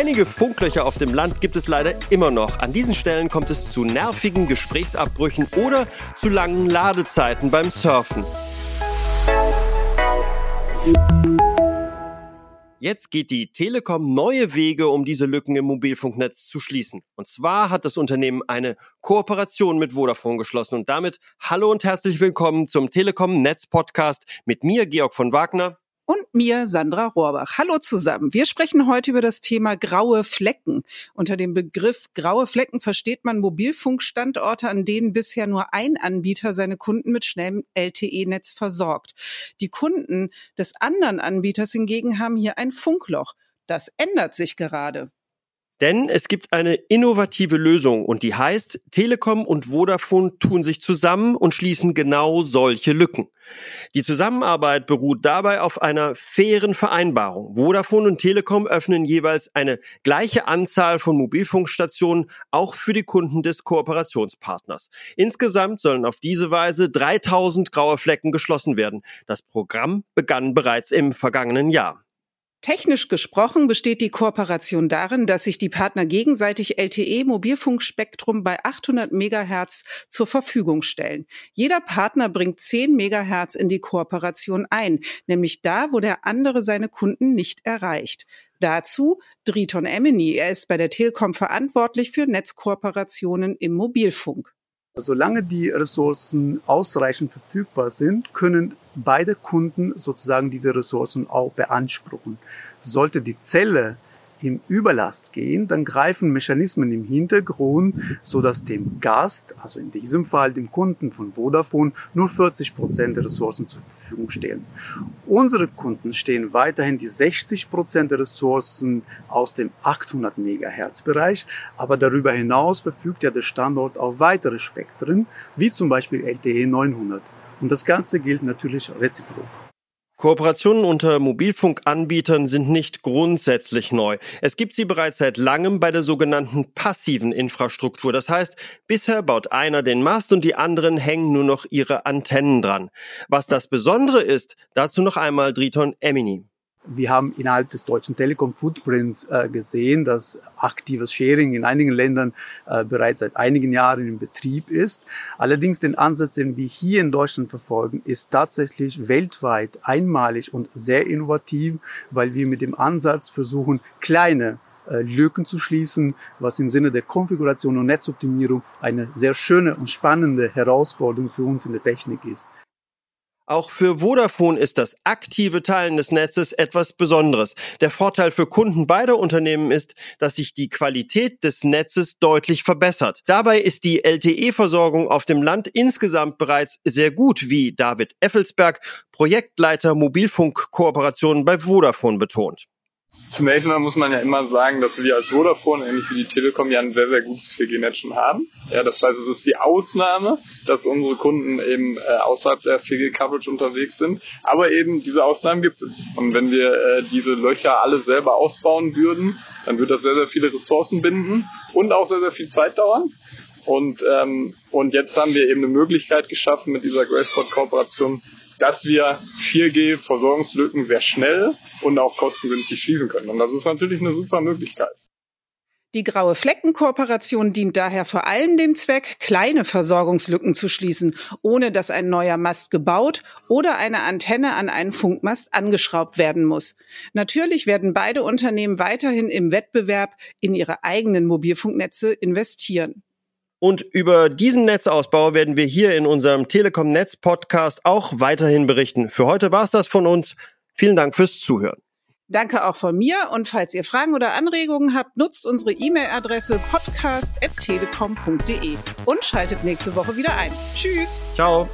Einige Funklöcher auf dem Land gibt es leider immer noch. An diesen Stellen kommt es zu nervigen Gesprächsabbrüchen oder zu langen Ladezeiten beim Surfen. Jetzt geht die Telekom neue Wege, um diese Lücken im Mobilfunknetz zu schließen. Und zwar hat das Unternehmen eine Kooperation mit Vodafone geschlossen. Und damit hallo und herzlich willkommen zum Telekom Netz Podcast mit mir, Georg von Wagner und mir, Sandra Rohrbach. Hallo zusammen. Wir sprechen heute über das Thema graue Flecken. Unter dem Begriff graue Flecken versteht man Mobilfunkstandorte, an denen bisher nur ein Anbieter seine Kunden mit schnellem LTE-Netz versorgt. Die Kunden des anderen Anbieters hingegen haben hier ein Funkloch. Das ändert sich gerade. Denn es gibt eine innovative Lösung und die heißt, Telekom und Vodafone tun sich zusammen und schließen genau solche Lücken. Die Zusammenarbeit beruht dabei auf einer fairen Vereinbarung. Vodafone und Telekom öffnen jeweils eine gleiche Anzahl von Mobilfunkstationen auch für die Kunden des Kooperationspartners. Insgesamt sollen auf diese Weise 3000 graue Flecken geschlossen werden. Das Programm begann bereits im vergangenen Jahr. Technisch gesprochen besteht die Kooperation darin, dass sich die Partner gegenseitig LTE-Mobilfunkspektrum bei 800 Megahertz zur Verfügung stellen. Jeder Partner bringt 10 Megahertz in die Kooperation ein, nämlich da, wo der andere seine Kunden nicht erreicht. Dazu Driton Emini. Er ist bei der Telekom verantwortlich für Netzkooperationen im Mobilfunk. Solange die Ressourcen ausreichend verfügbar sind, können beide Kunden sozusagen diese Ressourcen auch beanspruchen. Sollte die Zelle in Überlast gehen, dann greifen Mechanismen im Hintergrund, so dass dem Gast, also in diesem Fall dem Kunden von Vodafone, nur 40 Prozent der Ressourcen zur Verfügung stehen. Unsere Kunden stehen weiterhin die 60 Prozent der Ressourcen aus dem 800 Megahertz Bereich, aber darüber hinaus verfügt ja der Standort auf weitere Spektren, wie zum Beispiel LTE 900. Und das Ganze gilt natürlich reziprok. Kooperationen unter Mobilfunkanbietern sind nicht grundsätzlich neu. Es gibt sie bereits seit langem bei der sogenannten passiven Infrastruktur. Das heißt, bisher baut einer den Mast und die anderen hängen nur noch ihre Antennen dran. Was das Besondere ist, dazu noch einmal Driton Emini. Wir haben innerhalb des deutschen Telekom-Footprints äh, gesehen, dass aktives Sharing in einigen Ländern äh, bereits seit einigen Jahren in Betrieb ist. Allerdings den Ansatz, den wir hier in Deutschland verfolgen, ist tatsächlich weltweit einmalig und sehr innovativ, weil wir mit dem Ansatz versuchen, kleine äh, Lücken zu schließen, was im Sinne der Konfiguration und Netzoptimierung eine sehr schöne und spannende Herausforderung für uns in der Technik ist. Auch für Vodafone ist das aktive Teilen des Netzes etwas Besonderes. Der Vorteil für Kunden beider Unternehmen ist, dass sich die Qualität des Netzes deutlich verbessert. Dabei ist die LTE-Versorgung auf dem Land insgesamt bereits sehr gut, wie David Effelsberg, Projektleiter Mobilfunkkooperationen bei Vodafone betont. Zunächst mal muss man ja immer sagen, dass wir als Vodafone, ähnlich wie die Telekom, ja ein sehr, sehr gutes 4G-Netz schon haben. Ja, das heißt, es ist die Ausnahme, dass unsere Kunden eben äh, außerhalb der 4G-Coverage unterwegs sind. Aber eben diese Ausnahmen gibt es. Und wenn wir äh, diese Löcher alle selber ausbauen würden, dann würde das sehr, sehr viele Ressourcen binden und auch sehr, sehr viel Zeit dauern. Und, ähm, und jetzt haben wir eben eine Möglichkeit geschaffen mit dieser Gracesport-Kooperation, dass wir 4G-Versorgungslücken sehr schnell und auch kostengünstig schließen können. Und das ist natürlich eine super Möglichkeit. Die graue Fleckenkooperation dient daher vor allem dem Zweck, kleine Versorgungslücken zu schließen, ohne dass ein neuer Mast gebaut oder eine Antenne an einen Funkmast angeschraubt werden muss. Natürlich werden beide Unternehmen weiterhin im Wettbewerb in ihre eigenen Mobilfunknetze investieren. Und über diesen Netzausbau werden wir hier in unserem Telekom Netz Podcast auch weiterhin berichten. Für heute war es das von uns. Vielen Dank fürs Zuhören. Danke auch von mir und falls ihr Fragen oder Anregungen habt, nutzt unsere E-Mail-Adresse podcast.telekom.de und schaltet nächste Woche wieder ein. Tschüss. Ciao.